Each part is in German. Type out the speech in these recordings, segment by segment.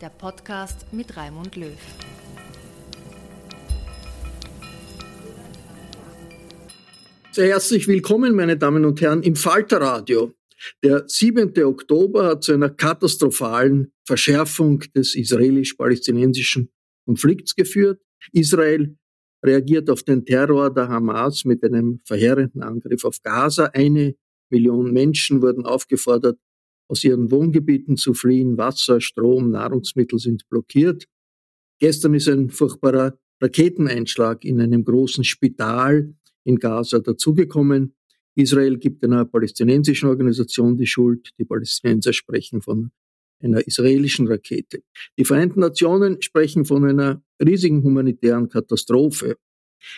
der Podcast mit Raimund Löw. Sehr herzlich willkommen, meine Damen und Herren, im Falterradio. Der 7. Oktober hat zu einer katastrophalen Verschärfung des israelisch-palästinensischen Konflikts geführt. Israel reagiert auf den Terror der Hamas mit einem verheerenden Angriff auf Gaza. Eine Million Menschen wurden aufgefordert, aus ihren Wohngebieten zu fliehen. Wasser, Strom, Nahrungsmittel sind blockiert. Gestern ist ein furchtbarer Raketeneinschlag in einem großen Spital in Gaza dazugekommen. Israel gibt einer palästinensischen Organisation die Schuld. Die Palästinenser sprechen von einer israelischen Rakete. Die Vereinten Nationen sprechen von einer riesigen humanitären Katastrophe.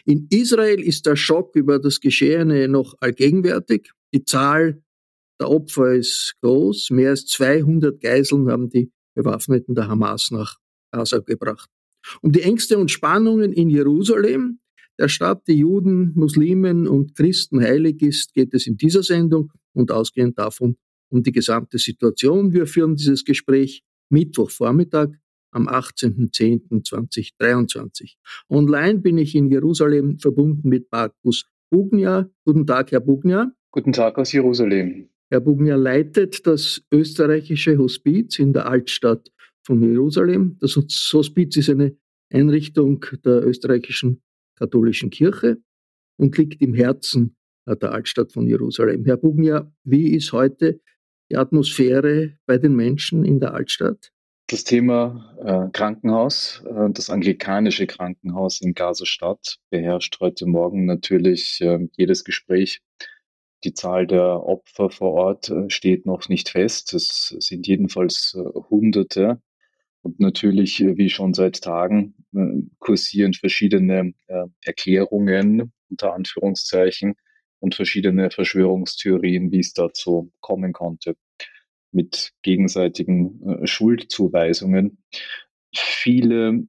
In Israel ist der Schock über das Geschehene noch allgegenwärtig. Die Zahl der Opfer ist groß. Mehr als 200 Geiseln haben die Bewaffneten der Hamas nach Gaza gebracht. Um die Ängste und Spannungen in Jerusalem der Stadt, die Juden, Muslimen und Christen heilig ist, geht es in dieser Sendung und ausgehend davon um die gesamte Situation. Wir führen dieses Gespräch Mittwochvormittag am 18.10.2023. Online bin ich in Jerusalem verbunden mit Markus Bugnia. Guten Tag, Herr Bugnia. Guten Tag aus Jerusalem. Herr Bugnia leitet das österreichische Hospiz in der Altstadt von Jerusalem. Das Hospiz ist eine Einrichtung der österreichischen katholischen Kirche und liegt im Herzen der Altstadt von Jerusalem. Herr Bugnia, wie ist heute die Atmosphäre bei den Menschen in der Altstadt? Das Thema äh, Krankenhaus, äh, das anglikanische Krankenhaus in Gaza-Stadt beherrscht heute Morgen natürlich äh, jedes Gespräch. Die Zahl der Opfer vor Ort äh, steht noch nicht fest. Es sind jedenfalls äh, Hunderte. Und natürlich, äh, wie schon seit Tagen, kursieren verschiedene Erklärungen unter Anführungszeichen und verschiedene Verschwörungstheorien, wie es dazu kommen konnte, mit gegenseitigen Schuldzuweisungen. Viele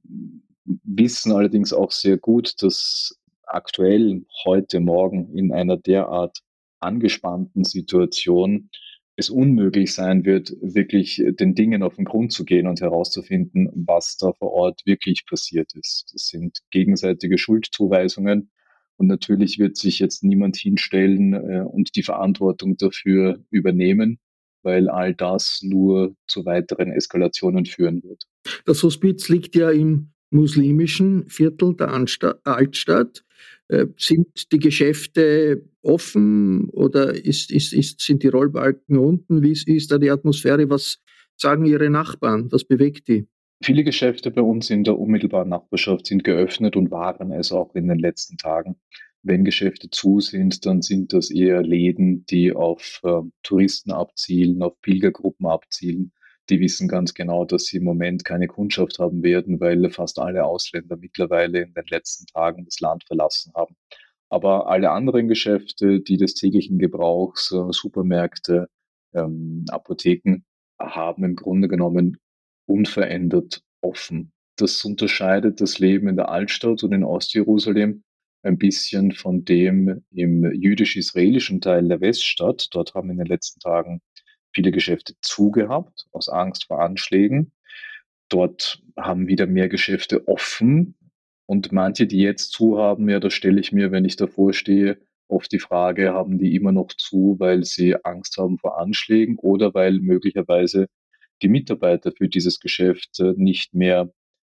wissen allerdings auch sehr gut, dass aktuell heute Morgen in einer derart angespannten Situation es unmöglich sein wird, wirklich äh, den Dingen auf den Grund zu gehen und herauszufinden, was da vor Ort wirklich passiert ist. Das sind gegenseitige Schuldzuweisungen. Und natürlich wird sich jetzt niemand hinstellen äh, und die Verantwortung dafür übernehmen, weil all das nur zu weiteren Eskalationen führen wird. Das Hospiz liegt ja im muslimischen Viertel der Altstadt. Äh, sind die Geschäfte offen oder ist, ist, ist, sind die Rollbalken unten? Wie ist, ist da die Atmosphäre? Was sagen Ihre Nachbarn? Was bewegt die? Viele Geschäfte bei uns in der unmittelbaren Nachbarschaft sind geöffnet und waren es auch in den letzten Tagen. Wenn Geschäfte zu sind, dann sind das eher Läden, die auf äh, Touristen abzielen, auf Pilgergruppen abzielen. Die wissen ganz genau, dass sie im Moment keine Kundschaft haben werden, weil fast alle Ausländer mittlerweile in den letzten Tagen das Land verlassen haben. Aber alle anderen Geschäfte, die des täglichen Gebrauchs, äh, Supermärkte, ähm, Apotheken, haben im Grunde genommen unverändert offen. Das unterscheidet das Leben in der Altstadt und in Ostjerusalem ein bisschen von dem im jüdisch-israelischen Teil der Weststadt. Dort haben in den letzten Tagen viele Geschäfte zugehabt, aus Angst vor Anschlägen. Dort haben wieder mehr Geschäfte offen. Und manche, die jetzt zu haben, ja, da stelle ich mir, wenn ich davor stehe, oft die Frage, haben die immer noch zu, weil sie Angst haben vor Anschlägen oder weil möglicherweise die Mitarbeiter für dieses Geschäft äh, nicht mehr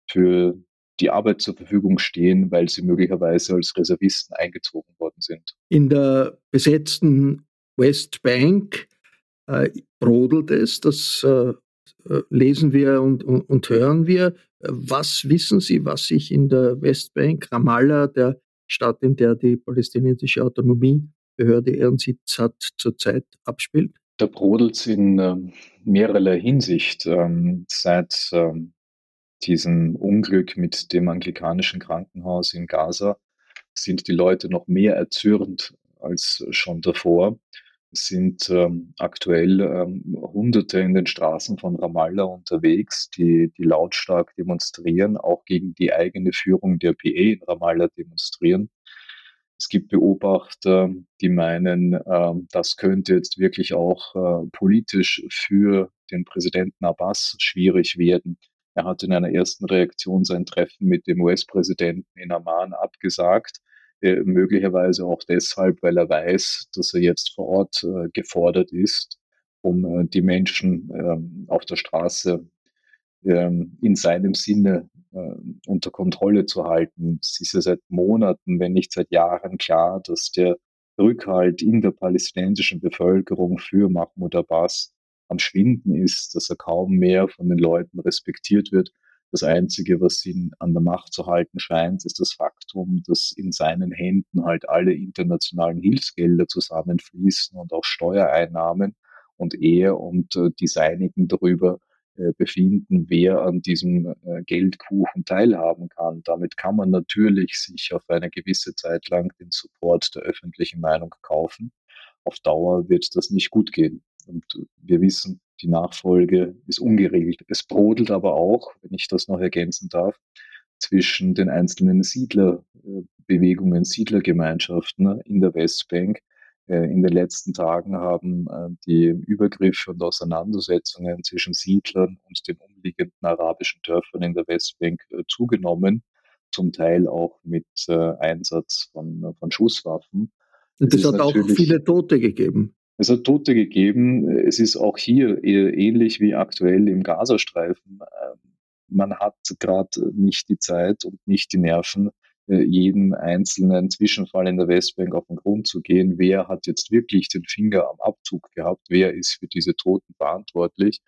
für die Arbeit zur Verfügung stehen, weil sie möglicherweise als Reservisten eingezogen worden sind. In der besetzten Westbank äh, brodelt es, das äh, äh, lesen wir und, und, und, hören wir. Was wissen Sie, was sich in der Westbank, Ramallah, der Stadt, in der die palästinensische Autonomiebehörde ihren Sitz hat, zurzeit abspielt? Da brodelt es in äh, mehrerlei Hinsicht. Ähm, seit ähm, diesem Unglück mit dem anglikanischen Krankenhaus in Gaza sind die Leute noch mehr erzürnt als schon davor. Sind ähm, aktuell ähm, Hunderte in den Straßen von Ramallah unterwegs, die, die lautstark demonstrieren, auch gegen die eigene Führung der PA in Ramallah demonstrieren. Es gibt Beobachter, die meinen, äh, das könnte jetzt wirklich auch äh, politisch für den Präsidenten Abbas schwierig werden. Er hat in einer ersten Reaktion sein Treffen mit dem US-Präsidenten in Amman abgesagt, äh, möglicherweise auch deshalb, weil er weiß, dass er jetzt vor Ort äh, gefordert ist, um äh, die Menschen ähm, auf der Straße ähm, in seinem Sinne äh, unter Kontrolle zu halten. Es ist ja seit Monaten, wenn nicht seit Jahren klar, dass der Rückhalt in der palästinensischen Bevölkerung für Mahmoud Abbas am Schwinden ist, dass er kaum mehr von den Leuten respektiert wird. Das Einzige, was ihn an der Macht zu halten scheint, ist das Faktum, dass in seinen Händen halt alle internationalen Hilfsgelder zusammenfließen und auch Steuereinnahmen und er und äh, die Seinigen darüber äh, befinden, wer an diesem äh, Geldkuchen teilhaben kann. Damit kann man natürlich sich auf eine gewisse Zeit lang den Support der öffentlichen Meinung kaufen. Auf Dauer wird das nicht gut gehen. Und wir wissen, die Nachfolge ist ungeregelt. Es brodelt aber auch, wenn ich das noch ergänzen darf, zwischen den einzelnen Siedlerbewegungen, Siedlergemeinschaften in der Westbank, äh, in den letzten Tagen haben äh, die Übergriffe und Auseinandersetzungen zwischen Siedlern und den umliegenden arabischen Dörfern in der Westbank äh, zugenommen, zum Teil auch mit Einsatz von, von Schusswaffen. Und es hat auch viele Tote gegeben. Es hat Tote gegeben. Es ist auch hier ähnlich wie aktuell im Gazastreifen. Ähm, man hat gerade nicht die Zeit und nicht die Nerven, äh, jeden einzelnen Zwischenfall in der Westbank auf den Grund zu gehen. Wer hat jetzt wirklich den Finger am Abzug gehabt? Wer ist für diese Toten verantwortlich?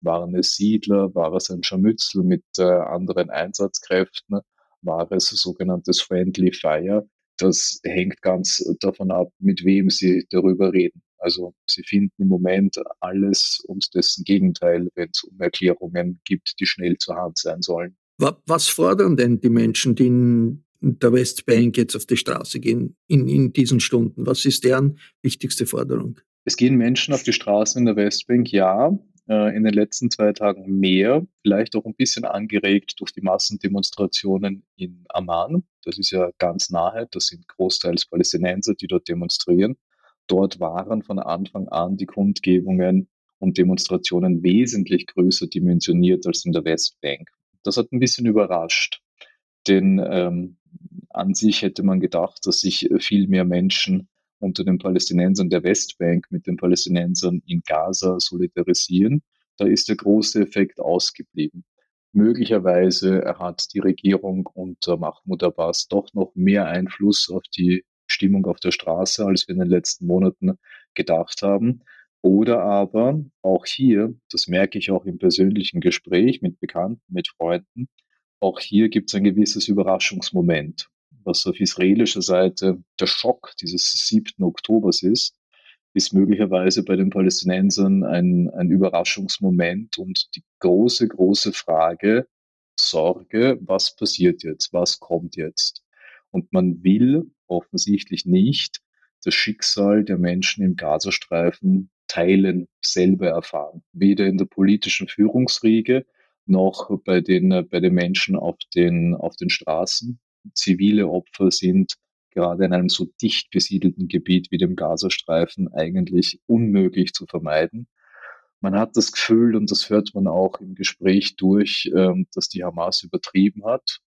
Waren es Siedler? War es ein Scharmützel mit äh, anderen Einsatzkräften? War es sogenanntes Friendly Fire? Das hängt ganz davon ab, mit wem Sie darüber reden. Also Sie finden im Moment alles und dessen Gegenteil, wenn es um Erklärungen gibt, die schnell zur Hand sein sollen. Was fordern denn die Menschen, die in der Westbank jetzt auf die Straße gehen in, in diesen Stunden? Was ist deren wichtigste Forderung? Es gehen Menschen auf die Straße in der Westbank, ja. Äh, in den letzten zwei Tagen mehr, vielleicht auch ein bisschen angeregt durch die Massendemonstrationen in Amman. Das ist ja ganz nahe. Das sind großteils Palästinenser, die dort demonstrieren. Dort waren von Anfang an die Kundgebungen und Demonstrationen wesentlich größer dimensioniert als in der Westbank. Das hat ein bisschen überrascht, denn ähm, an sich hätte man gedacht, dass sich viel mehr Menschen unter den Palästinensern der Westbank mit den Palästinensern in Gaza solidarisieren. Da ist der große Effekt ausgeblieben. Möglicherweise hat die Regierung unter Mahmoud Abbas doch noch mehr Einfluss auf die Stimmung auf der Straße, als wir in den letzten Monaten gedacht haben. Oder aber auch hier, das merke ich auch im persönlichen Gespräch mit Bekannten, mit Freunden, auch hier gibt es ein gewisses Überraschungsmoment. was auf israelischer Seite der Schock dieses 7. Oktobers ist, ist möglicherweise bei den Palästinensern ein, ein Überraschungsmoment und die große, große Frage, Sorge, was passiert jetzt, was kommt jetzt. Und man will offensichtlich nicht das Schicksal der Menschen im Gazastreifen teilen, selber erfahren. Weder in der politischen Führungsriege noch bei den, bei den Menschen auf den, auf den Straßen. Zivile Opfer sind gerade in einem so dicht besiedelten Gebiet wie dem Gazastreifen eigentlich unmöglich zu vermeiden. Man hat das Gefühl, und das hört man auch im Gespräch durch, ähm, dass die Hamas übertrieben hat,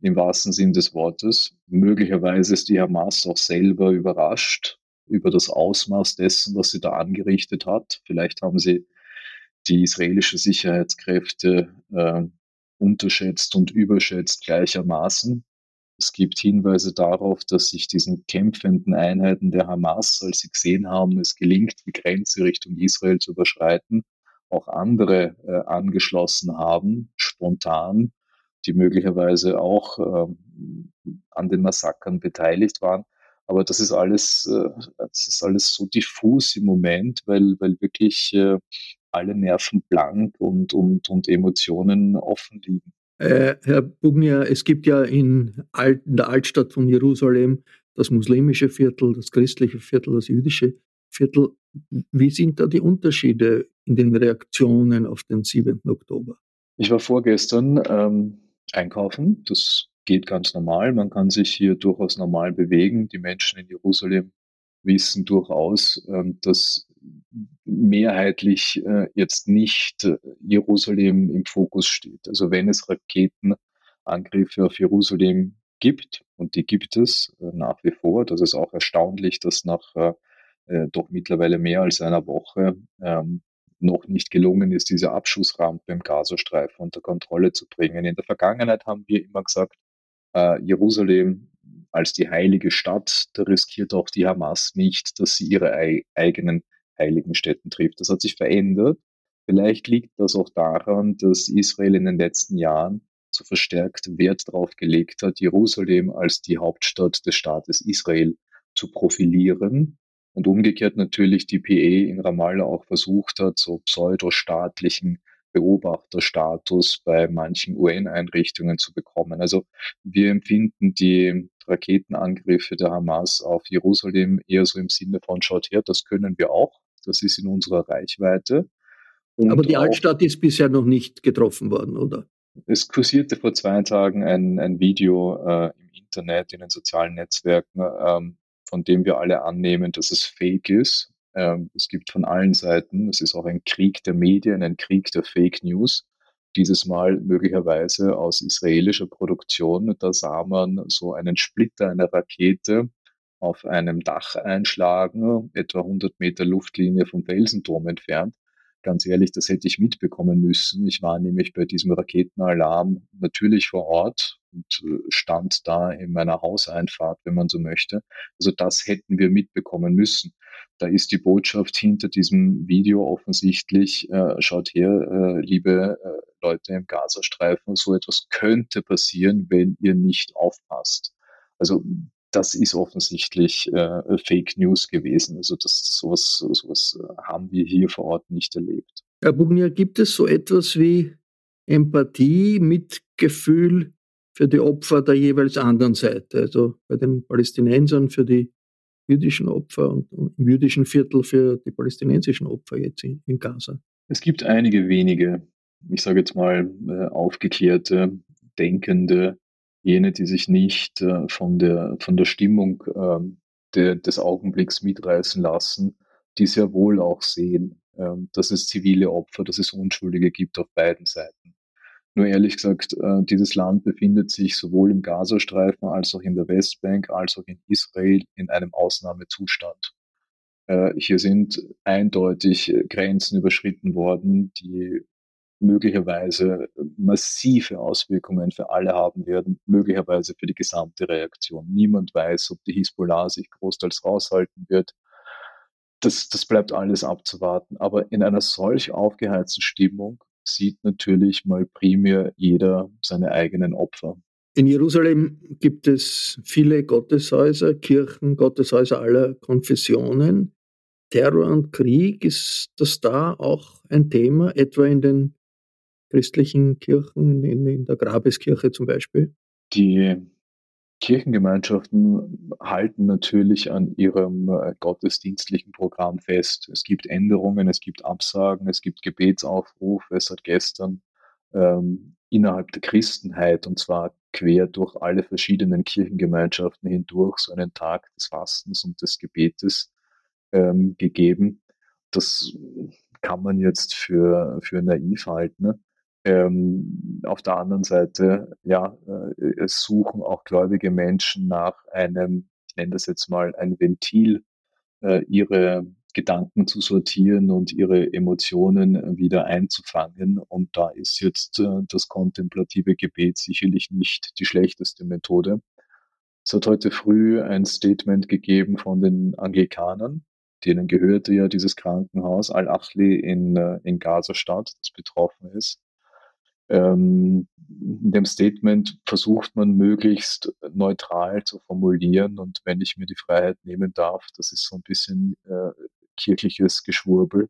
im wahrsten Sinn des Wortes. Möglicherweise ist die Hamas auch selber überrascht über das Ausmaß dessen, was sie da angerichtet hat. Vielleicht haben sie die israelische Sicherheitskräfte äh, unterschätzt und überschätzt gleichermaßen. Es gibt Hinweise darauf, dass sich diesen kämpfenden Einheiten der Hamas, als sie gesehen haben, es gelingt, die Grenze Richtung Israel zu überschreiten, auch andere äh, angeschlossen haben, spontan, die möglicherweise auch ähm, an den Massakern beteiligt waren. Aber das ist alles, äh, das ist alles so diffus im Moment, weil, weil wirklich äh, alle Nerven blank und, und, und Emotionen offen liegen. Äh, Herr Bugner, es gibt ja in, Alt, in, der Altstadt von Jerusalem das muslimische Viertel, das christliche Viertel, das jüdische Viertel. Wie sind da die Unterschiede in den Reaktionen auf den 7. Oktober? Ich war vorgestern ähm, einkaufen. Das geht ganz normal. Man kann sich hier durchaus normal bewegen. Die Menschen in Jerusalem wissen durchaus, ähm, dass mehrheitlich äh, jetzt nicht äh, Jerusalem im Fokus steht. Also wenn es Raketenangriffe auf Jerusalem gibt, und die gibt es äh, nach wie vor, das ist auch erstaunlich, dass nach doch mittlerweile mehr als einer Woche ähm, noch nicht gelungen ist, diese Abschussrampe im Gazastreifen unter Kontrolle zu bringen. In der Vergangenheit haben wir immer gesagt, äh, Jerusalem als die heilige Stadt, da riskiert auch die Hamas nicht, dass sie ihre ei eigenen heiligen Städten trifft. Das hat sich verändert. Vielleicht liegt das auch daran, dass Israel in den letzten Jahren so verstärkt Wert darauf gelegt hat, Jerusalem als die Hauptstadt des Staates Israel zu profilieren und umgekehrt natürlich die PE in Ramallah auch versucht hat, so pseudostaatlichen Beobachterstatus bei manchen UN-Einrichtungen zu bekommen. Also wir empfinden die Raketenangriffe der Hamas auf Jerusalem eher so im Sinne von, schaut her, das können wir auch, das ist in unserer Reichweite. Und Aber die Altstadt ist bisher noch nicht getroffen worden, oder? Es kursierte vor zwei Tagen ein, ein Video äh, im Internet, in den sozialen Netzwerken, ähm, von dem wir alle annehmen, dass es fake ist. Ähm, es gibt von allen Seiten, es ist auch ein Krieg der Medien, ein Krieg der Fake News. Dieses Mal möglicherweise aus israelischer Produktion. Da sah man so einen Splitter einer Rakete auf einem Dach einschlagen, etwa 100 Meter Luftlinie vom Felsenturm entfernt. Ganz ehrlich, das hätte ich mitbekommen müssen. Ich war nämlich bei diesem Raketenalarm natürlich vor Ort und äh, stand da in meiner Hauseinfahrt, wenn man so möchte. Also das hätten wir mitbekommen müssen. Da ist die Botschaft hinter diesem Video offensichtlich, äh, schaut her, äh, liebe äh, Leute im Gazastreifen, so etwas könnte passieren, wenn ihr nicht aufpasst. Also das ist offensichtlich äh, Fake News gewesen. Also das, sowas, sowas äh, haben wir hier vor Ort nicht erlebt. Herr Bugner, gibt es so etwas wie Empathie, Mitgefühl für die Opfer der jeweils anderen Seite? Also bei den Palästinensern für die jüdischen Opfer und, und im jüdischen Viertel für die palästinensischen Opfer jetzt in, in Gaza? Es gibt einige wenige, ich sage jetzt mal, äh, aufgeklärte, denkende, jene, die sich nicht äh, von, der, von der Stimmung äh, der, des Augenblicks mitreißen lassen, die sehr wohl auch sehen, äh, dass es zivile Opfer, dass es Unschuldige gibt auf beiden Seiten. Nur ehrlich gesagt, äh, dieses Land befindet sich sowohl im Gazastreifen als auch in der Westbank als auch in Israel in einem Ausnahmezustand. Äh, hier sind eindeutig Grenzen überschritten worden, die möglicherweise massive Auswirkungen für alle haben werden, möglicherweise für die gesamte Reaktion. Niemand weiß, ob die Hisbollah sich großteils raushalten wird. Das, das bleibt alles abzuwarten. Aber in einer solch aufgeheizten Stimmung sieht natürlich mal primär jeder seine eigenen Opfer. In Jerusalem gibt es viele Gotteshäuser, Kirchen, Gotteshäuser aller Konfessionen. Terror und Krieg, ist das da auch ein Thema, etwa in den christlichen Kirchen, in, in der Grabeskirche zum Beispiel? Die Kirchengemeinschaften halten natürlich an ihrem äh, gottesdienstlichen Programm fest. Es gibt Änderungen, es gibt Absagen, es gibt Gebetsaufrufe. Es hat gestern ähm, innerhalb der Christenheit und zwar quer durch alle verschiedenen Kirchengemeinschaften hindurch so einen Tag des Fastens und des Gebetes ähm, gegeben. Das kann man jetzt für, für naiv halten. Ne? Ähm, auf der anderen Seite, ja, äh, suchen auch gläubige Menschen nach einem, ich nenne das jetzt mal ein Ventil, äh, ihre Gedanken zu sortieren und ihre Emotionen wieder einzufangen. Und da ist jetzt äh, das kontemplative Gebet sicherlich nicht die schlechteste Methode. Es hat heute früh ein Statement gegeben von den Anglikanern, denen gehörte ja dieses Krankenhaus Al-Achli in, äh, in Gaza-Stadt, das betroffen ist. Ähm, in dem Statement versucht man möglichst neutral zu formulieren und wenn ich mir die Freiheit nehmen darf, das ist so ein bisschen äh, kirchliches Geschwurbel,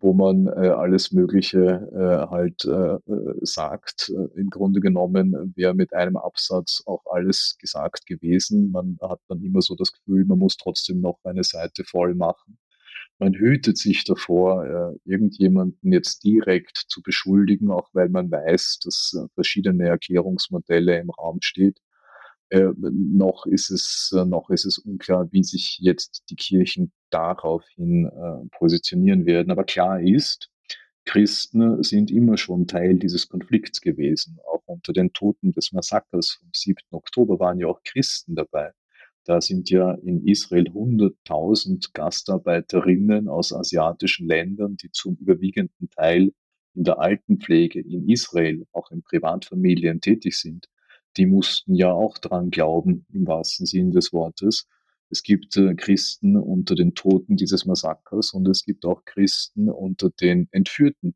wo man äh, alles Mögliche äh, halt äh, äh sagt. Äh, Im Grunde genommen wäre mit einem Absatz auch alles gesagt gewesen. Man hat dann immer so das Gefühl, man muss trotzdem noch eine Seite voll machen man hütet sich davor, äh, irgendjemanden jetzt direkt zu beschuldigen, auch weil man weiß, dass äh, verschiedene Erklärungsmodelle im Raum steht. Äh, noch ist es äh, noch ist es unklar, wie sich jetzt die Kirchen daraufhin äh, positionieren werden. Aber klar ist, Christen sind immer schon Teil dieses Konflikts gewesen. Auch unter den Toten des Massakers vom 7. Oktober waren ja auch Christen dabei. Da sind ja in Israel 100.000 Gastarbeiterinnen aus asiatischen Ländern, die zum überwiegenden Teil in der Altenpflege in Israel, auch in Privatfamilien tätig sind. Die mussten ja auch dran glauben, im wahrsten Sinn des Wortes. Es gibt äh, Christen unter den Toten dieses Massakers und es gibt auch Christen unter den Entführten.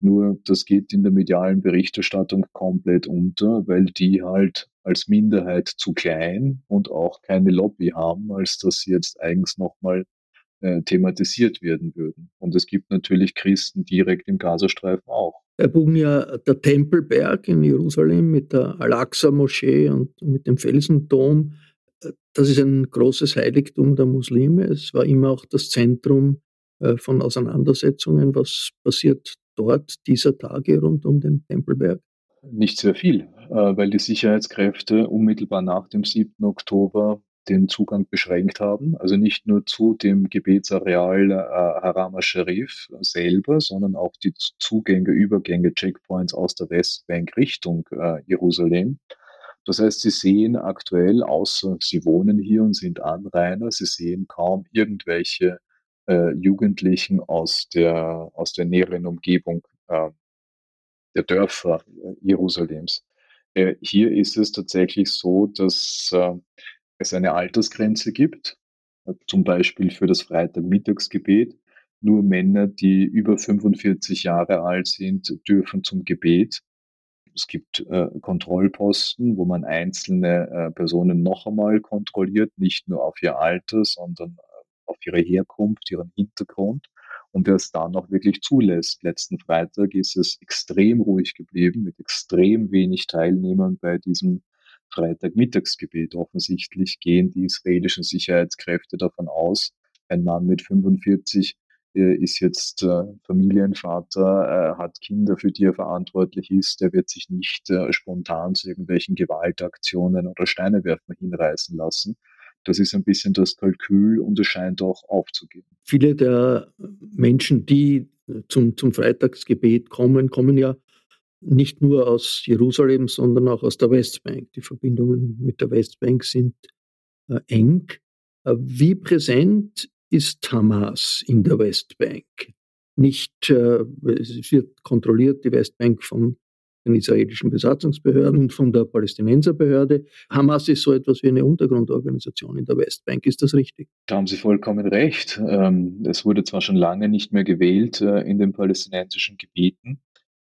Nur das geht in der medialen Berichterstattung komplett unter, weil die halt als Minderheit zu klein und auch keine Lobby haben, als dass sie jetzt eigens nochmal äh, thematisiert werden würden. Und es gibt natürlich Christen direkt im Gazastreifen auch. Herr Bugnia, der Tempelberg in Jerusalem mit der Al-Aqsa-Moschee und mit dem Felsendom, äh, das ist ein großes Heiligtum der Muslime. Es war immer auch das Zentrum äh, von Auseinandersetzungen. Was passiert dort dieser Tage rund um den Tempelberg? Nicht sehr viel, äh, weil die Sicherheitskräfte unmittelbar nach dem 7. Oktober den Zugang beschränkt haben. Also nicht nur zu dem Gebetsareal äh, Harama Sharif selber, sondern auch die Zugänge, Übergänge, Checkpoints aus der Westbank Richtung äh, Jerusalem. Das heißt, Sie sehen aktuell, außer Sie wohnen hier und sind Anrainer, Sie sehen kaum irgendwelche äh, Jugendlichen aus der, aus der näheren Umgebung äh, der Dörfer äh, Jerusalems. Äh, hier ist es tatsächlich so, dass äh, es eine Altersgrenze gibt, äh, zum Beispiel für das Freitagmittagsgebet. Nur Männer, die über 45 Jahre alt sind, dürfen zum Gebet. Es gibt äh, Kontrollposten, wo man einzelne äh, Personen noch einmal kontrolliert, nicht nur auf ihr Alter, sondern auf ihre Herkunft, ihren Hintergrund und der es dann auch wirklich zulässt. Letzten Freitag ist es extrem ruhig geblieben mit extrem wenig Teilnehmern bei diesem Freitagmittagsgebet. Offensichtlich gehen die israelischen Sicherheitskräfte davon aus, ein Mann mit 45 äh, ist jetzt äh, Familienvater, äh, hat Kinder, für die er verantwortlich ist, der wird sich nicht spontan zu irgendwelchen Gewaltaktionen oder Steinewerfen hinreißen lassen. Das ist ein bisschen das Kalkül und es scheint auch aufzugehen. Viele der Menschen, die zum, zum Freitagsgebet kommen, kommen ja nicht nur aus Jerusalem, sondern auch aus der Westbank. Die Verbindungen mit der Westbank sind äh, eng. Äh, wie präsent ist Hamas in der Westbank? Nicht, äh, es wird kontrolliert, die Westbank von den israelischen Besatzungsbehörden und von der Palästinenserbehörde. Hamas ist so etwas wie eine Untergrundorganisation in der Westbank. Ist das richtig? Da haben Sie vollkommen recht. Ähm, es wurde zwar schon lange nicht mehr gewählt äh, in den palästinensischen Gebieten,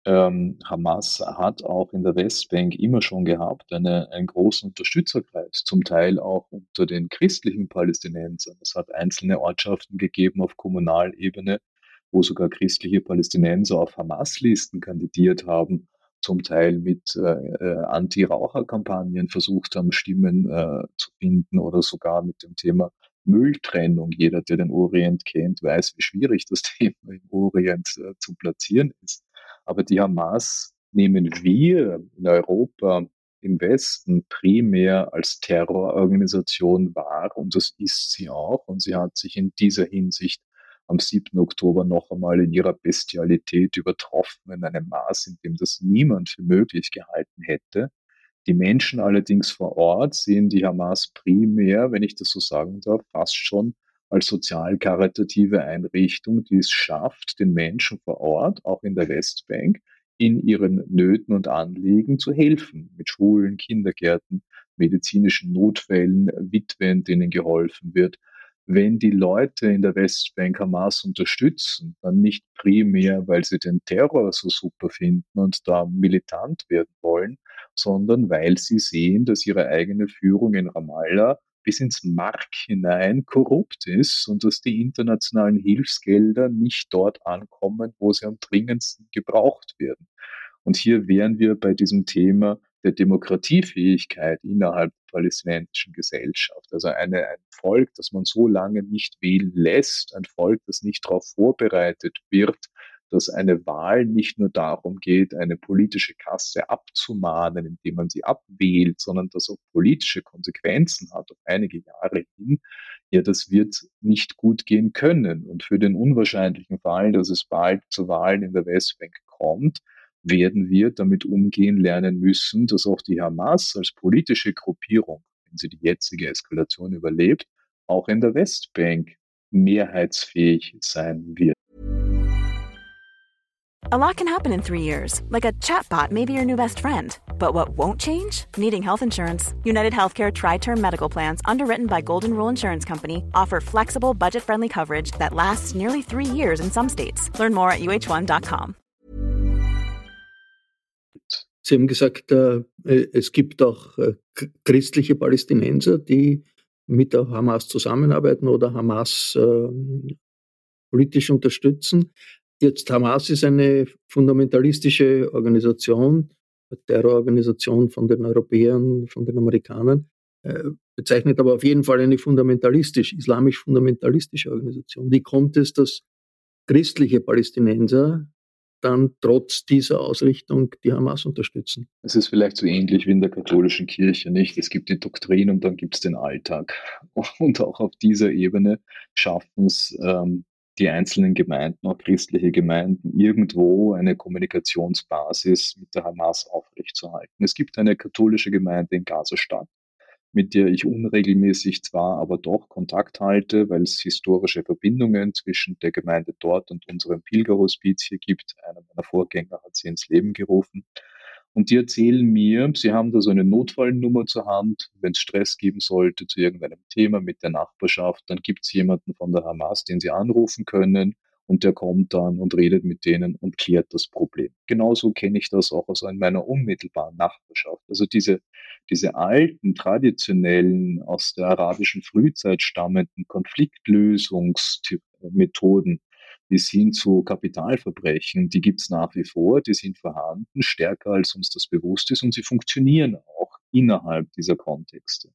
ähm, Hamas hat auch in der Westbank immer schon gehabt eine, einen großen Unterstützerkreis, zum Teil auch unter den christlichen Palästinensern. Es hat einzelne Ortschaften gegeben auf Kommunalebene, wo sogar christliche Palästinenser auf Hamas-Listen kandidiert haben, zum Teil mit äh, äh, Anti-Raucher-Kampagnen versucht haben, Stimmen äh, zu finden oder sogar mit dem Thema Mülltrennung. Jeder, der den Orient kennt, weiß, wie schwierig das Thema im Orient äh, zu platzieren ist. Aber die Hamas nehmen wir in Europa im Westen primär als Terrororganisation wahr und das ist sie auch. Und sie hat sich in dieser Hinsicht am 7. Oktober noch einmal in ihrer Bestialität übertroffen in einem Maß, in dem das niemand für möglich gehalten hätte. Die Menschen allerdings vor Ort sehen die Hamas primär, wenn ich das so sagen darf, fast schon als sozial-karitative Einrichtung, die es schafft, den Menschen vor Ort, auch in der Westbank, in ihren Nöten und Anliegen zu helfen. Mit Schulen, Kindergärten, medizinischen Notfällen, Witwen, denen geholfen wird. Wenn die Leute in der Westbank Hamas unterstützen, dann nicht primär, weil sie den Terror so super finden und da militant werden wollen, sondern weil sie sehen, dass ihre eigene Führung in Ramallah bis ins Mark hinein korrupt ist und dass die internationalen Hilfsgelder nicht dort ankommen, wo sie am dringendsten gebraucht werden. Und hier wären wir bei diesem Thema der Demokratiefähigkeit innerhalb der palästinensischen Gesellschaft. Also eine, ein Volk, das man so lange nicht wählen lässt, ein Volk, das nicht darauf vorbereitet wird, dass eine Wahl nicht nur darum geht, eine politische Kasse abzumahnen, indem man sie abwählt, sondern dass auch politische Konsequenzen hat auf einige Jahre hin, ja, das wird nicht gut gehen können. Und für den unwahrscheinlichen Fall, dass es bald zu Wahlen in der Westbank kommt, werden wir damit umgehen lernen müssen, dass auch die Hamas als politische Gruppierung, wenn sie die jetzige Eskalation überlebt, auch in der Westbank mehrheitsfähig sein wird. A lot can happen in three years, like a chatbot may be your new best friend. But what won't change? Needing health insurance. United Healthcare Tri Term Medical Plans, underwritten by Golden Rule Insurance Company, offer flexible, budget friendly coverage that lasts nearly three years in some states. Learn more at uh1.com. Sie haben gesagt, äh, es gibt auch äh, christliche Palästinenser, die mit der Hamas zusammenarbeiten oder Hamas äh, politisch unterstützen. Jetzt Hamas ist eine fundamentalistische Organisation, eine Terrororganisation von den Europäern, von den Amerikanern, äh, bezeichnet aber auf jeden Fall eine fundamentalistisch, islamisch-fundamentalistische Organisation. Wie kommt es, dass christliche Palästinenser dann trotz dieser Ausrichtung die Hamas unterstützen. Es ist vielleicht so ähnlich wie in der katholischen Kirche, nicht? Es gibt die Doktrin und dann gibt es den Alltag. Und auch auf dieser Ebene schaffen es ähm, die einzelnen Gemeinden, auch christliche Gemeinden, irgendwo eine Kommunikationsbasis mit der Hamas aufrechtzuerhalten. Es gibt eine katholische Gemeinde in Gaza-Stadt, mit der ich unregelmäßig zwar, aber doch Kontakt halte, weil es historische Verbindungen zwischen der Gemeinde dort und unserem Pilgerhospiz hier gibt. Einer meiner Vorgänger hat sie ins Leben gerufen. Und die erzählen mir, sie haben da so eine Notfallnummer zur Hand. Wenn es Stress geben sollte zu irgendeinem Thema mit der Nachbarschaft, dann gibt es jemanden von der Hamas, den sie anrufen können und der kommt dann und redet mit denen und klärt das Problem. Genauso kenne ich das auch aus meiner unmittelbaren Nachbarschaft. Also diese, diese alten, traditionellen, aus der arabischen Frühzeit stammenden Konfliktlösungsmethoden, bis hin zu Kapitalverbrechen, die gibt es nach wie vor, die sind vorhanden, stärker als uns das bewusst ist und sie funktionieren auch innerhalb dieser Kontexte.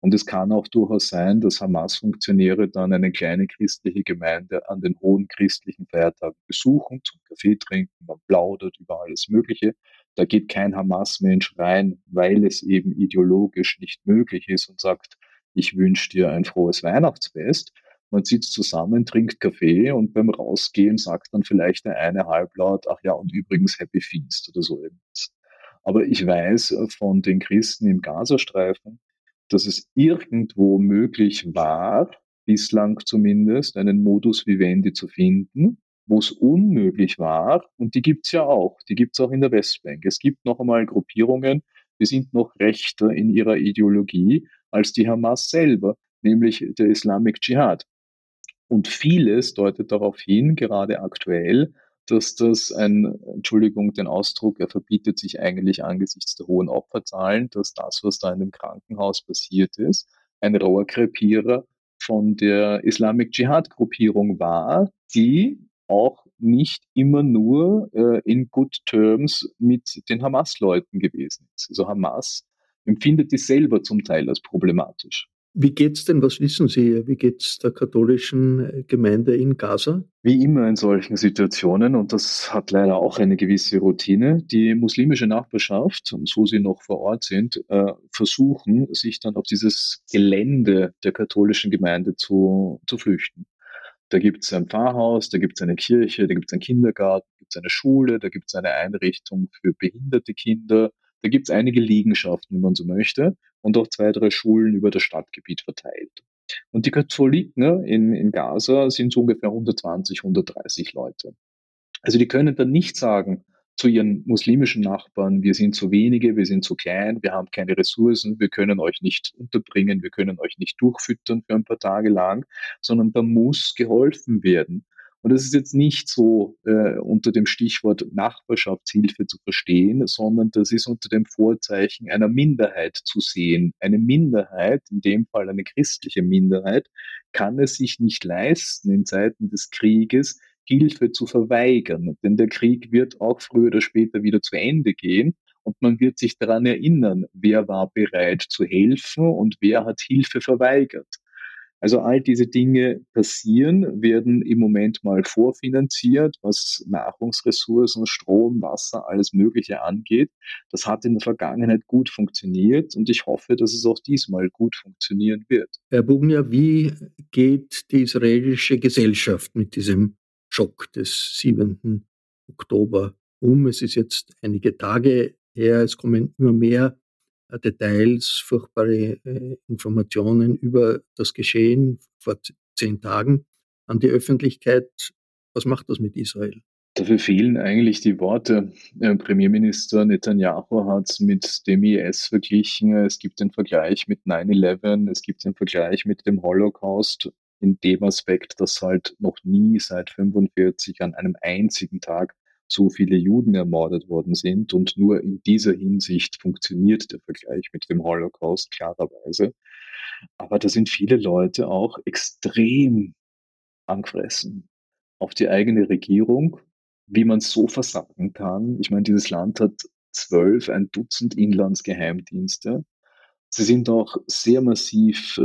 Und es kann auch durchaus sein, dass Hamas-Funktionäre dann eine kleine christliche Gemeinde an den hohen christlichen Feiertagen besuchen, zum Kaffee trinken, man plaudert über alles Mögliche. Da geht kein Hamas-Mensch rein, weil es eben ideologisch nicht möglich ist und sagt, ich wünsche dir ein frohes Weihnachtsfest, man sitzt zusammen, trinkt Kaffee und beim Rausgehen sagt dann vielleicht der eine halblaut, ach ja, und übrigens Happy Feast oder so irgendwas. Aber ich weiß äh, von den Christen im Gazastreifen, dass es irgendwo möglich war, bislang zumindest, einen Modus vivendi zu finden, wo es unmöglich war, und die gibt es ja auch, die gibt es auch in der Westbank. Es gibt noch einmal Gruppierungen, die sind noch rechter in ihrer Ideologie als die Hamas selber, nämlich der Islamic Dschihad. Und vieles deutet darauf hin, gerade aktuell, dass das ein, Entschuldigung den Ausdruck, er verbietet sich eigentlich angesichts der hohen Opferzahlen, dass das, was da in dem Krankenhaus passiert ist, ein Rohrkrepierer von der Islamic Dschihad Gruppierung war, die auch nicht immer nur äh, in good terms mit den Hamas-Leuten gewesen ist. Also Hamas empfindet die selber zum Teil als problematisch. Wie geht's denn, was wissen Sie, wie geht's der katholischen äh, Gemeinde in Gaza? Wie immer in solchen Situationen, und das hat leider auch eine gewisse Routine, die muslimische Nachbarschaft, und so sie noch vor Ort sind, äh, versuchen, sich dann auf dieses Gelände der katholischen Gemeinde zu, zu flüchten. Da gibt es ein Pfarrhaus, da gibt es eine Kirche, da gibt es einen Kindergarten, da gibt es eine Schule, da gibt es eine Einrichtung für behinderte Kinder, da gibt es einige Liegenschaften, wenn man so möchte, und auch zwei, drei Schulen über das Stadtgebiet verteilt. Und die Katholiken ne, in, in Gaza sind so ungefähr 120, 130 Leute. Also die können dann nicht sagen zu ihren muslimischen Nachbarn, wir sind zu wenige, wir sind zu klein, wir haben keine Ressourcen, wir können euch nicht unterbringen, wir können euch nicht durchfüttern für ein paar Tage lang, sondern da muss geholfen werden. Und das ist jetzt nicht so äh, unter dem Stichwort Nachbarschaftshilfe zu verstehen, sondern das ist unter dem Vorzeichen einer Minderheit zu sehen. Eine Minderheit, in dem Fall eine christliche Minderheit, kann es sich nicht leisten, in Zeiten des Krieges Hilfe zu verweigern. Denn der Krieg wird auch früher oder später wieder zu Ende gehen. Und man wird sich daran erinnern, wer war bereit zu helfen und wer hat Hilfe verweigert. Also all diese Dinge passieren, werden im Moment mal vorfinanziert, was Nahrungsressourcen, Strom, Wasser, alles Mögliche angeht. Das hat in der Vergangenheit gut funktioniert und ich hoffe, dass es auch diesmal gut funktionieren wird. Herr Bugner, wie geht die israelische Gesellschaft mit diesem Schock des 7. Oktober um? Es ist jetzt einige Tage her, es kommen immer mehr Details, furchtbare äh, Informationen über das Geschehen vor zehn Tagen an die Öffentlichkeit. Was macht das mit Israel? Dafür fehlen eigentlich die Worte. Der Premierminister Netanyahu hat es mit dem IS verglichen. Es gibt den Vergleich mit 9-11, es gibt den Vergleich mit dem Holocaust in dem Aspekt, dass halt noch nie seit 45 an einem einzigen Tag so viele Juden ermordet worden sind. Und nur in dieser Hinsicht funktioniert der Vergleich mit dem Holocaust klarerweise. Aber da sind viele Leute auch extrem angefressen auf die eigene Regierung, wie man so versagen kann. Ich meine, dieses Land hat zwölf, ein Dutzend Inlandsgeheimdienste. Sie sind auch sehr massiv äh,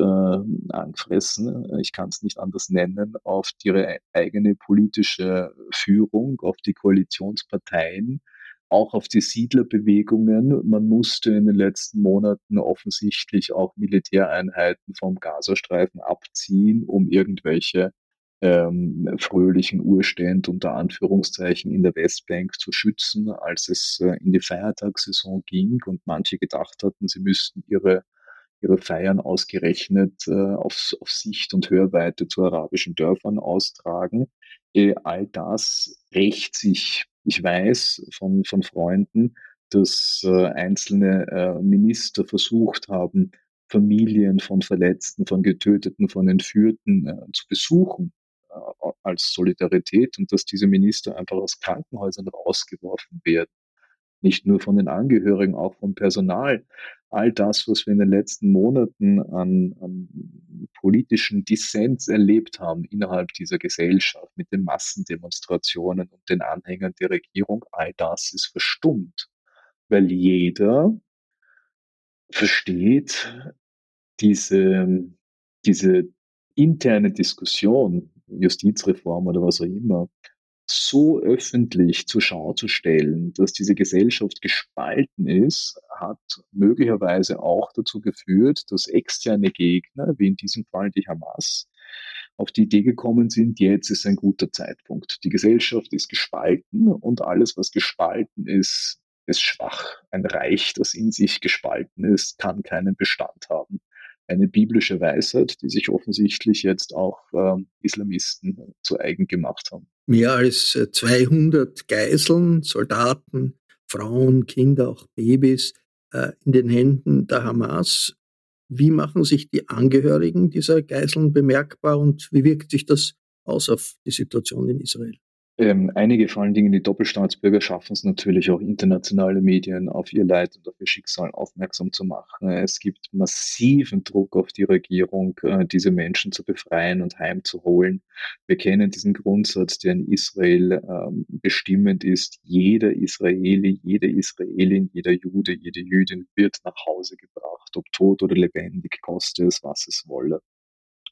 angefressen, ich kann es nicht anders nennen, auf ihre eigene politische Führung, auf die Koalitionsparteien, auch auf die Siedlerbewegungen. Man musste in den letzten Monaten offensichtlich auch Militäreinheiten vom Gazastreifen abziehen, um irgendwelche ähm, fröhlichen Urstände unter Anführungszeichen in der Westbank zu schützen, als es äh, in die Feiertagssaison ging und manche gedacht hatten, sie müssten ihre, ihre Feiern ausgerechnet äh, auf, auf Sicht und Hörweite zu arabischen Dörfern austragen. Äh, all das rächt sich. Ich weiß von, von Freunden, dass äh, einzelne äh, Minister versucht haben, Familien von Verletzten, von Getöteten, von Entführten äh, zu besuchen als Solidarität und dass diese Minister einfach aus Krankenhäusern rausgeworfen werden. Nicht nur von den Angehörigen, auch vom Personal. All das, was wir in den letzten Monaten an, an politischen Dissens erlebt haben innerhalb dieser Gesellschaft mit den Massendemonstrationen und den Anhängern der Regierung, all das ist verstummt, weil jeder versteht diese, diese interne Diskussion Justizreform oder was auch immer, so öffentlich zur Schau zu stellen, dass diese Gesellschaft gespalten ist, hat möglicherweise auch dazu geführt, dass externe Gegner, wie in diesem Fall die Hamas, auf die Idee gekommen sind, jetzt ist ein guter Zeitpunkt. Die Gesellschaft ist gespalten und alles, was gespalten ist, ist schwach. Ein Reich, das in sich gespalten ist, kann keinen Bestand haben eine biblische Weisheit, die sich offensichtlich jetzt auch äh, Islamisten zu eigen gemacht haben. Mehr als 200 äh, Geiseln, Soldaten, Frauen, Kinder, auch Babys äh, in den Händen der Hamas. Wie machen sich die Angehörigen dieser Geiseln bemerkbar und wie wirkt sich das aus auf die Situation in Israel? Ähm, einige, vor allen Dingen die Doppelstaatsbürger, schaffen es natürlich auch internationale Medien auf ihr Leid und auf ihr Schicksal aufmerksam zu machen. Es gibt massiven Druck auf die Regierung, äh, diese Menschen zu befreien und heimzuholen. Wir kennen diesen Grundsatz, der in Israel ähm, bestimmend ist. Jeder Israeli, jede Israelin, jeder Jude, jede Jüdin wird nach Hause gebracht, ob tot oder lebendig, koste es, was es wolle.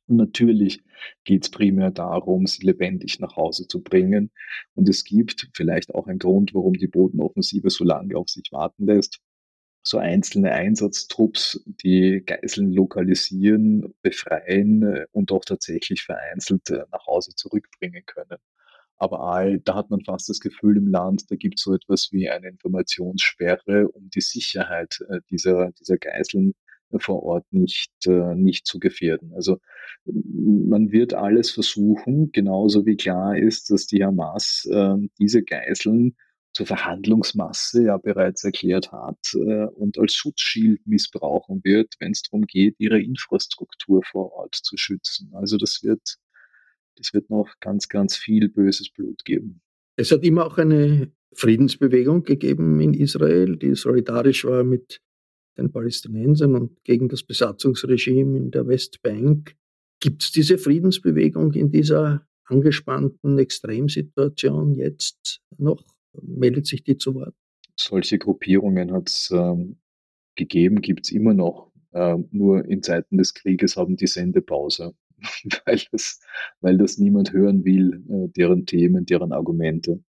Und natürlich geht es primär darum, sie lebendig nach Hause zu bringen. Und es gibt vielleicht auch einen Grund, warum die Bodenoffensive so lange auf sich warten lässt. So einzelne Einsatztrupps, die Geiseln lokalisieren, befreien äh, und auch tatsächlich vereinzelt äh, nach Hause zurückbringen können. Aber all, da hat man fast das Gefühl im Land, da gibt es so etwas wie eine Informationssperre, um die Sicherheit äh, dieser, dieser Geiseln vor Ort nicht, äh, nicht zu gefährden. Also man wird alles versuchen, genauso wie klar ist, dass die Hamas äh, diese Geiseln zur Verhandlungsmasse ja bereits erklärt hat äh, und als Schutzschild missbrauchen wird, wenn es darum geht, ihre Infrastruktur vor Ort zu schützen. Also das wird, das wird noch ganz, ganz viel böses Blut geben. Es hat immer auch eine Friedensbewegung gegeben in Israel, die solidarisch war mit den Palästinensern und gegen das Besatzungsregime in der Westbank. Gibt es diese Friedensbewegung in dieser angespannten Extremsituation jetzt noch? Meldet sich die zu Wort? Solche Gruppierungen hat es ähm, gegeben, gibt es immer noch. Äh, nur in Zeiten des Krieges haben die Sendepause, weil das, weil das niemand hören will, äh, deren Themen, deren Argumente.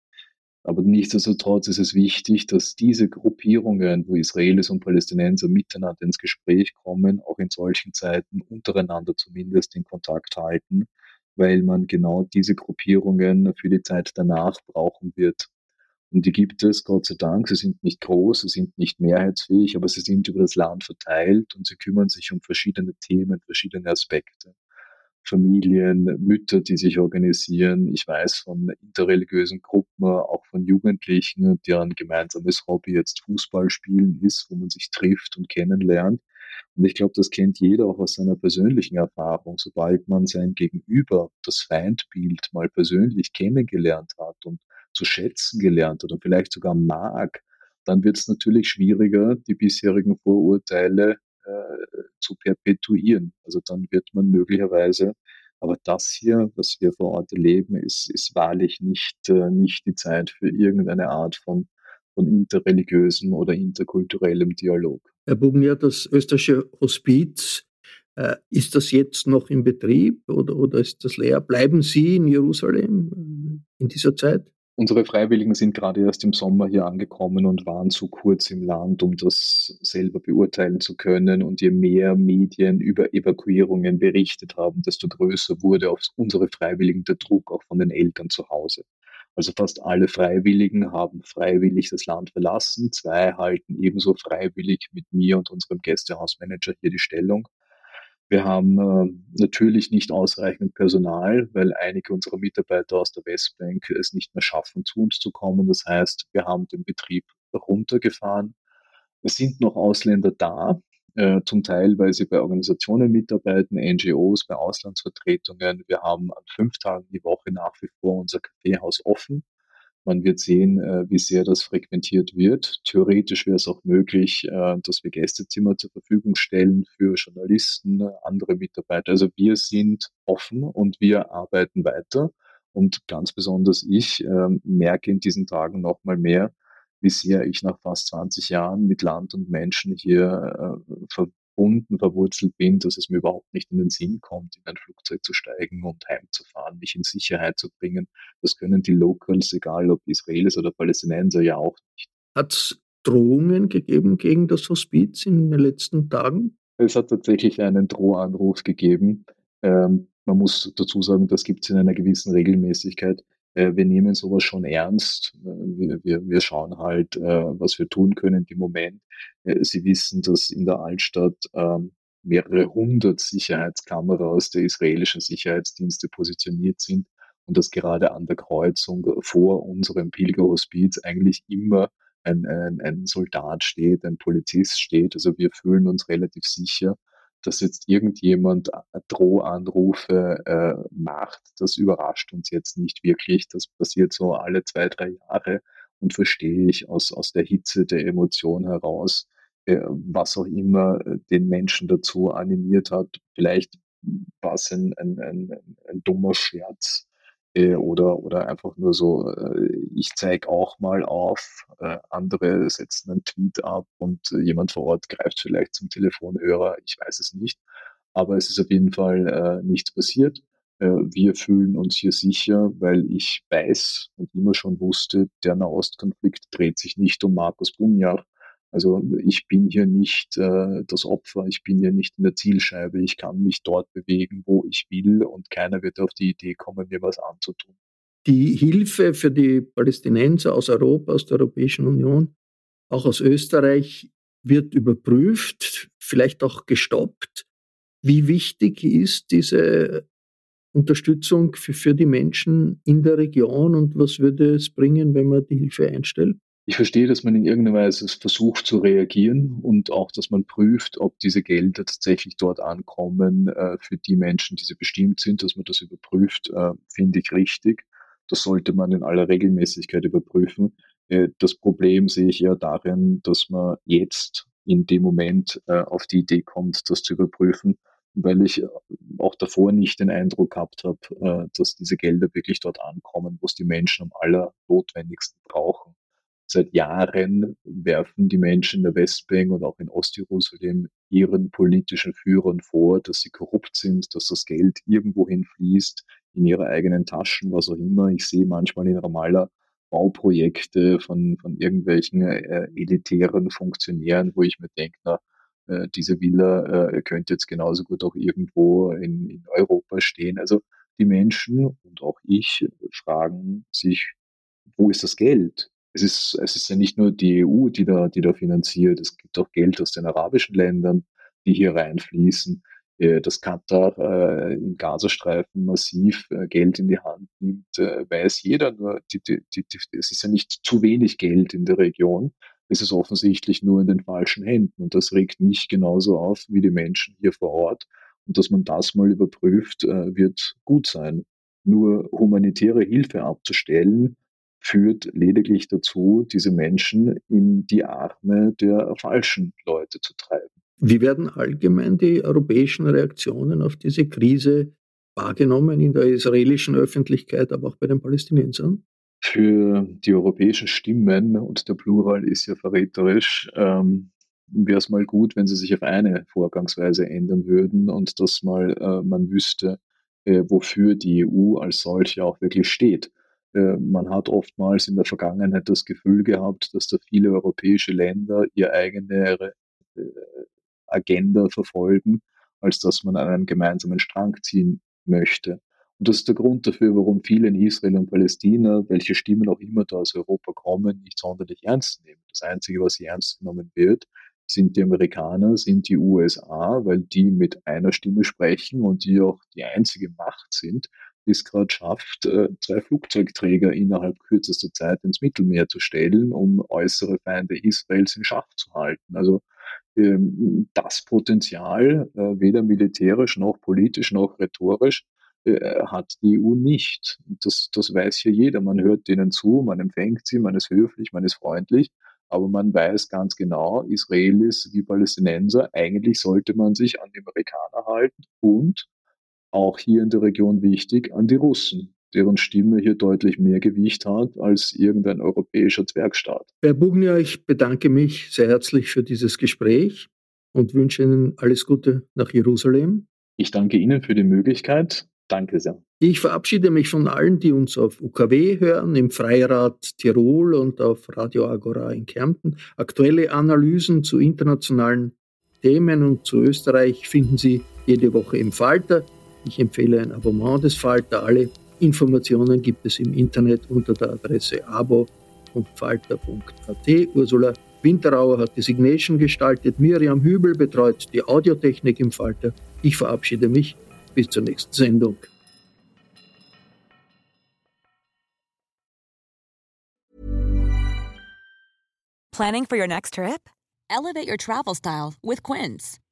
Aber nichtsdestotrotz ist es wichtig, dass diese Gruppierungen, wo Israelis und Palästinenser miteinander ins Gespräch kommen, auch in solchen Zeiten untereinander zumindest in Kontakt halten, weil man genau diese Gruppierungen für die Zeit danach brauchen wird. Und die gibt es, Gott sei Dank. Sie sind nicht groß, sie sind nicht mehrheitsfähig, aber sie sind über das Land verteilt und sie kümmern sich um verschiedene Themen, verschiedene Aspekte. Familien, Mütter, die sich organisieren. Ich weiß von interreligiösen Gruppen, auch von Jugendlichen, deren gemeinsames Hobby jetzt Fußball spielen ist, wo man sich trifft und kennenlernt. Und ich glaube, das kennt jeder auch aus seiner persönlichen Erfahrung. Sobald man sein Gegenüber, das Feindbild mal persönlich kennengelernt hat und zu schätzen gelernt hat und vielleicht sogar mag, dann wird es natürlich schwieriger, die bisherigen Vorurteile äh, zu perpetuieren. Also dann wird man möglicherweise, aber das hier, was wir vor Ort erleben, ist, ist wahrlich nicht, äh, nicht die Zeit für irgendeine Art von, von interreligiösem oder interkulturellem Dialog. Herr Bubnier, das österreichische Hospiz, äh, ist das jetzt noch in Betrieb oder, oder ist das leer? Bleiben Sie in Jerusalem äh, in dieser Zeit? Unsere Freiwilligen sind gerade erst im Sommer hier angekommen und waren zu kurz im Land, um das selber beurteilen zu können. Und je mehr Medien über Evakuierungen berichtet haben, desto größer wurde auf unsere Freiwilligen der Druck auch von den Eltern zu Hause. Also fast alle Freiwilligen haben freiwillig das Land verlassen. Zwei halten ebenso freiwillig mit mir und unserem Gästehausmanager hier die Stellung. Wir haben äh, natürlich nicht ausreichend Personal, weil einige unserer Mitarbeiter aus der Westbank es nicht mehr schaffen, zu uns zu kommen. Das heißt, wir haben den Betrieb runtergefahren. Es sind noch Ausländer da, äh, zum Teil, weil sie bei Organisationen mitarbeiten, NGOs, bei Auslandsvertretungen. Wir haben an fünf Tagen die Woche nach wie vor unser Kaffeehaus offen. Man wird sehen, äh, wie sehr das frequentiert wird. Theoretisch wäre es auch möglich, äh, dass wir Gästezimmer zur Verfügung stellen für Journalisten, andere Mitarbeiter. Also wir sind offen und wir arbeiten weiter. Und ganz besonders ich äh, merke in diesen Tagen noch mal mehr, wie sehr ich nach fast 20 Jahren mit Land und Menschen hier äh, verbunden, verwurzelt bin, dass es mir überhaupt nicht in den Sinn kommt, in ein Flugzeug zu steigen und heimzufahren, mich in Sicherheit zu bringen. Das können die Locals, egal ob Israelis oder Palästinenser, ja auch nicht. Hat es Drohungen gegeben gegen das Hospiz in den letzten Tagen? Es hat tatsächlich einen Drohanruf gegeben. Ähm, man muss dazu sagen, das gibt es in einer gewissen Regelmäßigkeit. Äh, wir nehmen sowas schon ernst. Äh, wir, wir, schauen halt, äh, was wir tun können im Moment. Sie wissen, dass in der Altstadt ähm, mehrere hundert Sicherheitskameras der israelischen Sicherheitsdienste positioniert sind und dass gerade an der Kreuzung vor unserem Pilgerhospiz eigentlich immer ein, ein, ein Soldat steht, ein Polizist steht. Also wir fühlen uns relativ sicher. Dass jetzt irgendjemand Drohanrufe äh, macht, das überrascht uns jetzt nicht wirklich. Das passiert so alle zwei, drei Jahre und verstehe ich aus, aus der Hitze der Emotion heraus, äh, was auch immer äh, den Menschen dazu animiert hat. Vielleicht war es ein, ein, ein, ein dummer Scherz oder, oder einfach nur so, äh, ich zeige auch mal auf, äh, andere setzen einen Tweet ab und äh, jemand vor Ort greift vielleicht zum Telefonhörer, ich weiß es nicht. Aber es ist auf jeden Fall äh, nichts passiert. Äh, wir fühlen uns hier sicher, weil ich weiß und immer schon wusste, der Nahostkonflikt dreht sich nicht um Markus Bunjach, also ich bin hier nicht äh, das Opfer, ich bin hier nicht in der Zielscheibe, ich kann mich dort bewegen, wo ich will und keiner wird auf die Idee kommen, mir was anzutun. Die Hilfe für die Palästinenser aus Europa, aus der Europäischen Union, auch aus Österreich, wird überprüft, vielleicht auch gestoppt. Wie wichtig ist diese Unterstützung für, für die Menschen in der Region und was würde es bringen, wenn man die Hilfe einstellt? Ich verstehe, dass man in irgendeiner Weise versucht zu reagieren und auch, dass man prüft, ob diese Gelder tatsächlich dort ankommen äh, für die Menschen, die sie bestimmt sind, dass man das überprüft, äh, finde ich richtig. Das sollte man in aller Regelmäßigkeit überprüfen. Äh, das Problem sehe ich ja darin, dass man jetzt in dem Moment auf die Idee kommt, das zu überprüfen, weil ich auch davor nicht den Eindruck gehabt habe, dass diese Gelder wirklich dort ankommen, wo es die Menschen am allernotwendigsten brauchen. Seit Jahren werfen die Menschen in der Westbank und auch in Ostjerusalem ihren politischen Führern vor, dass sie korrupt sind, dass das Geld irgendwohin fließt, in ihre eigenen Taschen, was auch immer. Ich sehe manchmal in Ramallah Bauprojekte von, von irgendwelchen äh, elitären Funktionären, wo ich mir denke, na, äh, diese Villa äh, könnte jetzt genauso gut auch irgendwo in, in Europa stehen. Also die Menschen und auch ich fragen sich, wo ist das Geld? Es ist, es ist ja nicht nur die EU, die da, die da finanziert. Es gibt auch Geld aus den arabischen Ländern, die hier reinfließen. Äh, dass Katar äh, im Gazastreifen massiv äh, Geld in die Hand nimmt, äh, weiß jeder. Nur die, die, die, es ist ja nicht zu wenig Geld in der Region. Es ist offensichtlich nur in den falschen Händen. Und das regt mich genauso auf wie die Menschen hier vor Ort. Und dass man das mal überprüft, äh, wird gut sein. Nur humanitäre Hilfe abzustellen, führt lediglich dazu, diese Menschen in die Arme der falschen Leute zu treiben. Wie werden allgemein die europäischen Reaktionen auf diese Krise wahrgenommen in der israelischen Öffentlichkeit, aber auch bei den Palästinensern? Für die europäischen Stimmen, und der Plural ist ja verräterisch, ähm, wäre es mal gut, wenn sie sich auf eine Vorgangsweise ändern würden und dass mal äh, man wüsste, äh, wofür die EU als solche auch wirklich steht. Äh, man hat oftmals in der Vergangenheit das Gefühl gehabt, dass da viele europäische Länder ihre eigene äh, Agenda verfolgen, als dass man an einen gemeinsamen Strang ziehen möchte. Und das ist der Grund dafür, warum viele in Israel und Palästina, welche Stimmen auch immer da aus Europa kommen, nicht sonderlich ernst nehmen. Das Einzige, was ernst genommen wird, sind die Amerikaner, sind die USA, weil die mit einer Stimme sprechen und die auch die einzige Macht sind, es gerade schafft, äh, zwei Flugzeugträger innerhalb kürzester Zeit ins Mittelmeer zu stellen, um äußere Feinde Israels in Schach zu halten. Also ähm, das Potenzial, äh, weder militärisch noch politisch noch rhetorisch, äh, hat die EU nicht. Das, das weiß hier jeder. Man hört denen zu, man empfängt sie, man ist höflich, man ist freundlich. Aber man weiß ganz genau, Israelis wie Palästinenser, eigentlich sollte man sich an die Amerikaner halten und auch hier in der Region wichtig, an die Russen, deren Stimme hier deutlich mehr Gewicht hat als irgendein europäischer Zwergstaat. Herr Bugner, ich bedanke mich sehr herzlich für dieses Gespräch und wünsche Ihnen alles Gute nach Jerusalem. Ich danke Ihnen für die Möglichkeit. Danke sehr. Ich verabschiede mich von allen, die uns auf UKW hören, im Freirad Tirol und auf Radio Agora in Kärnten. Aktuelle Analysen zu internationalen Themen und zu Österreich finden Sie jede Woche im Falter. Ich empfehle ein Abonnement des Falter. Alle Informationen gibt es im Internet unter der Adresse abo.falter.at. Ursula Winterauer hat die Signation gestaltet. Miriam Hübel betreut die Audiotechnik im Falter. Ich verabschiede mich. Bis zur nächsten Sendung. Planning for your next trip? Elevate your travel style with Quince.